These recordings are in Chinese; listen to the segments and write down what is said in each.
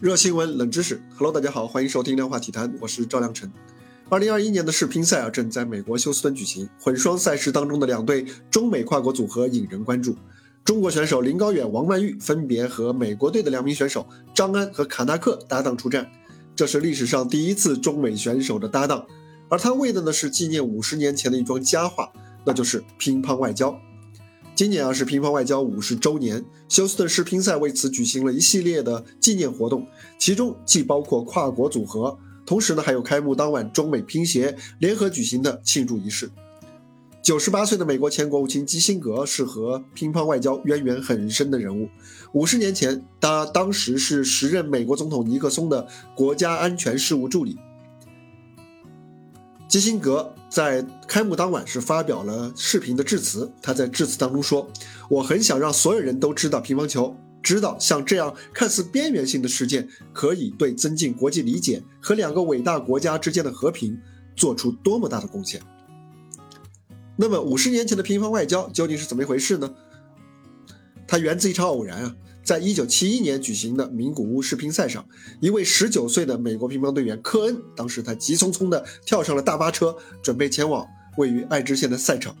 热新闻、冷知识，Hello，大家好，欢迎收听量化体坛，我是赵亮晨。二零二一年的世乒赛啊，正在美国休斯敦举行。混双赛事当中的两对中美跨国组合引人关注。中国选手林高远、王曼玉分别和美国队的两名选手张安和卡纳克搭档出战，这是历史上第一次中美选手的搭档。而他为的呢是纪念五十年前的一桩佳话，那就是乒乓外交。今年啊是乒乓外交五十周年，休斯顿世乒赛为此举行了一系列的纪念活动，其中既包括跨国组合。同时呢，还有开幕当晚中美乒协联合举行的庆祝仪式。九十八岁的美国前国务卿基辛格是和乒乓外交渊源很深的人物。五十年前，他当时是时任美国总统尼克松的国家安全事务助理。基辛格在开幕当晚是发表了视频的致辞。他在致辞当中说：“我很想让所有人都知道乒乓球。”知道像这样看似边缘性的事件，可以对增进国际理解和两个伟大国家之间的和平做出多么大的贡献。那么五十年前的乒乓外交究竟是怎么一回事呢？它源自一场偶然啊，在一九七一年举行的名古屋世乒赛上，一位十九岁的美国乒乓队员科恩，当时他急匆匆地跳上了大巴车，准备前往位于爱知县的赛场，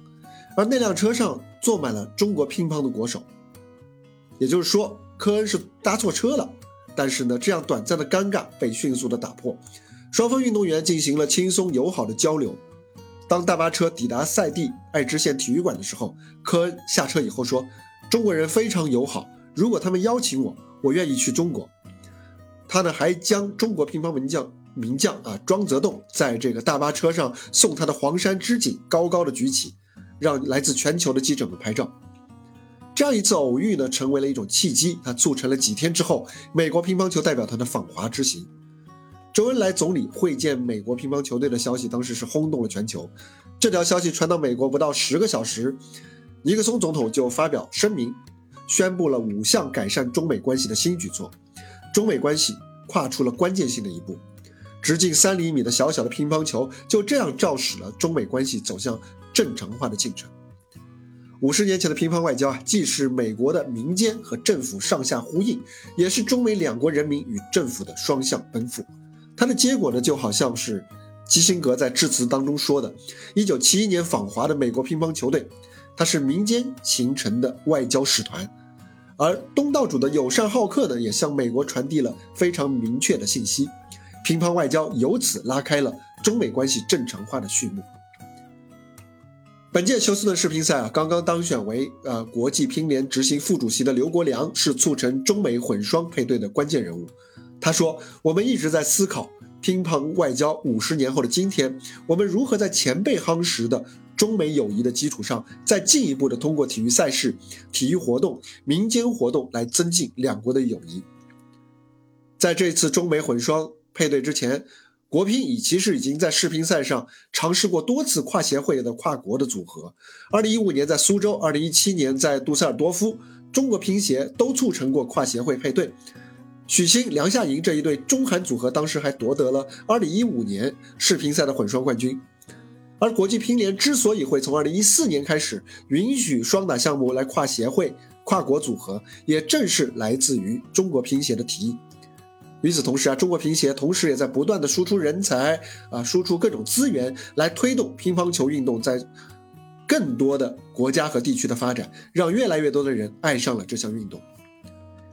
而那辆车上坐满了中国乒乓的国手。也就是说，科恩是搭错车了，但是呢，这样短暂的尴尬被迅速的打破，双方运动员进行了轻松友好的交流。当大巴车抵达赛地爱知县体育馆的时候，科恩下车以后说：“中国人非常友好，如果他们邀请我，我愿意去中国。”他呢还将中国乒乓名将名将啊庄则栋在这个大巴车上送他的黄山织锦高高的举起，让来自全球的记者们拍照。这样一次偶遇呢，成为了一种契机，它促成了几天之后美国乒乓球代表团的访华之行。周恩来总理会见美国乒乓球队的消息，当时是轰动了全球。这条消息传到美国不到十个小时，尼克松总统就发表声明，宣布了五项改善中美关系的新举措，中美关系跨出了关键性的一步。直径三厘米的小小的乒乓球就这样肇始了中美关系走向正常化的进程。五十年前的乒乓外交啊，既是美国的民间和政府上下呼应，也是中美两国人民与政府的双向奔赴。它的结果呢，就好像是基辛格在致辞当中说的：，一九七一年访华的美国乒乓球队，它是民间形成的外交使团，而东道主的友善好客呢，也向美国传递了非常明确的信息。乒乓外交由此拉开了中美关系正常化的序幕。本届休斯顿世乒赛啊，刚刚当选为呃国际乒联执行副主席的刘国梁是促成中美混双配对的关键人物。他说：“我们一直在思考乒乓外交五十年后的今天，我们如何在前辈夯实的中美友谊的基础上，再进一步的通过体育赛事、体育活动、民间活动来增进两国的友谊。”在这次中美混双配对之前。国乒已其实已经在世乒赛上尝试过多次跨协会的跨国的组合。二零一五年在苏州，二零一七年在杜塞尔多夫，中国乒协都促成过跨协会配对。许昕、梁夏莹这一对中韩组合当时还夺得了二零一五年世乒赛的混双冠军。而国际乒联之所以会从二零一四年开始允许双打项目来跨协会、跨国组合，也正是来自于中国乒协的提议。与此同时啊，中国乒协同时也在不断的输出人才啊，输出各种资源来推动乒乓球运动在更多的国家和地区的发展，让越来越多的人爱上了这项运动。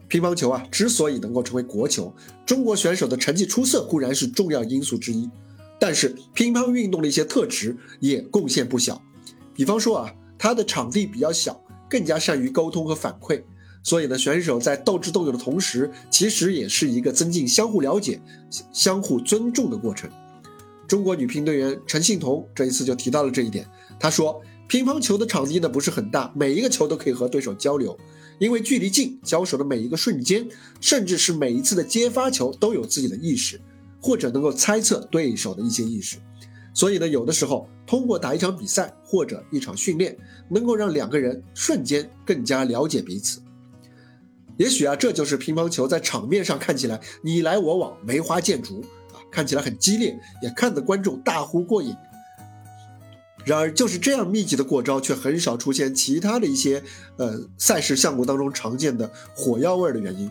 乒乓球啊，之所以能够成为国球，中国选手的成绩出色固然是重要因素之一，但是乒乓运动的一些特质也贡献不小。比方说啊，它的场地比较小，更加善于沟通和反馈。所以呢，选手在斗智斗勇的同时，其实也是一个增进相互了解、相互尊重的过程。中国女乒队员陈幸同这一次就提到了这一点。她说：“乒乓球的场地呢不是很大，每一个球都可以和对手交流，因为距离近，交手的每一个瞬间，甚至是每一次的接发球都有自己的意识，或者能够猜测对手的一些意识。所以呢，有的时候通过打一场比赛或者一场训练，能够让两个人瞬间更加了解彼此。”也许啊，这就是乒乓球在场面上看起来你来我往、梅花剑竹啊，看起来很激烈，也看得观众大呼过瘾。然而，就是这样密集的过招，却很少出现其他的一些呃赛事项目当中常见的火药味的原因。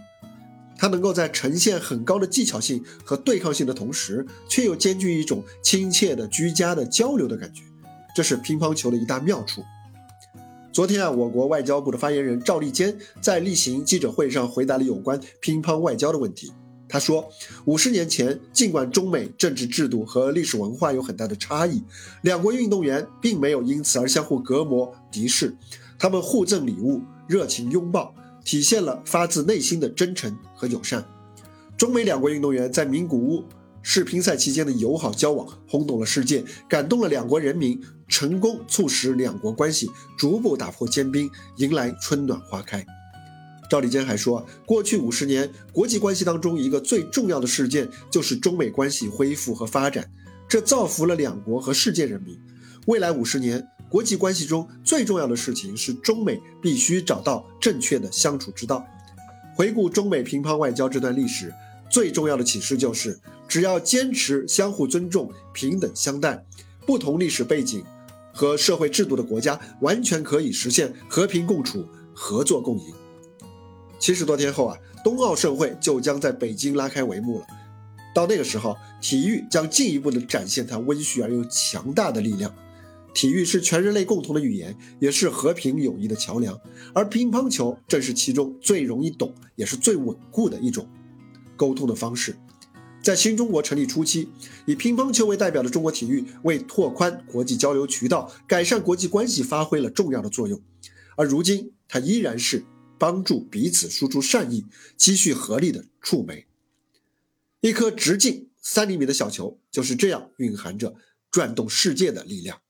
它能够在呈现很高的技巧性和对抗性的同时，却又兼具一种亲切的、居家的交流的感觉，这是乒乓球的一大妙处。昨天啊，我国外交部的发言人赵立坚在例行记者会上回答了有关乒乓外交的问题。他说，五十年前，尽管中美政治制度和历史文化有很大的差异，两国运动员并没有因此而相互隔膜、敌视，他们互赠礼物，热情拥抱。体现了发自内心的真诚和友善。中美两国运动员在名古屋世乒赛期间的友好交往，轰动了世界，感动了两国人民，成功促使两国关系逐步打破坚冰，迎来春暖花开。赵立坚还说，过去五十年国际关系当中，一个最重要的事件就是中美关系恢复和发展，这造福了两国和世界人民。未来五十年。国际关系中最重要的事情是，中美必须找到正确的相处之道。回顾中美乒乓外交这段历史，最重要的启示就是：只要坚持相互尊重、平等相待，不同历史背景和社会制度的国家完全可以实现和平共处、合作共赢。七十多天后啊，冬奥盛会就将在北京拉开帷幕了。到那个时候，体育将进一步的展现它温煦而又强大的力量。体育是全人类共同的语言，也是和平友谊的桥梁，而乒乓球正是其中最容易懂，也是最稳固的一种沟通的方式。在新中国成立初期，以乒乓球为代表的中国体育为拓宽国际交流渠道、改善国际关系发挥了重要的作用，而如今它依然是帮助彼此输出善意、积蓄合力的触媒。一颗直径三厘米的小球就是这样蕴含着转动世界的力量。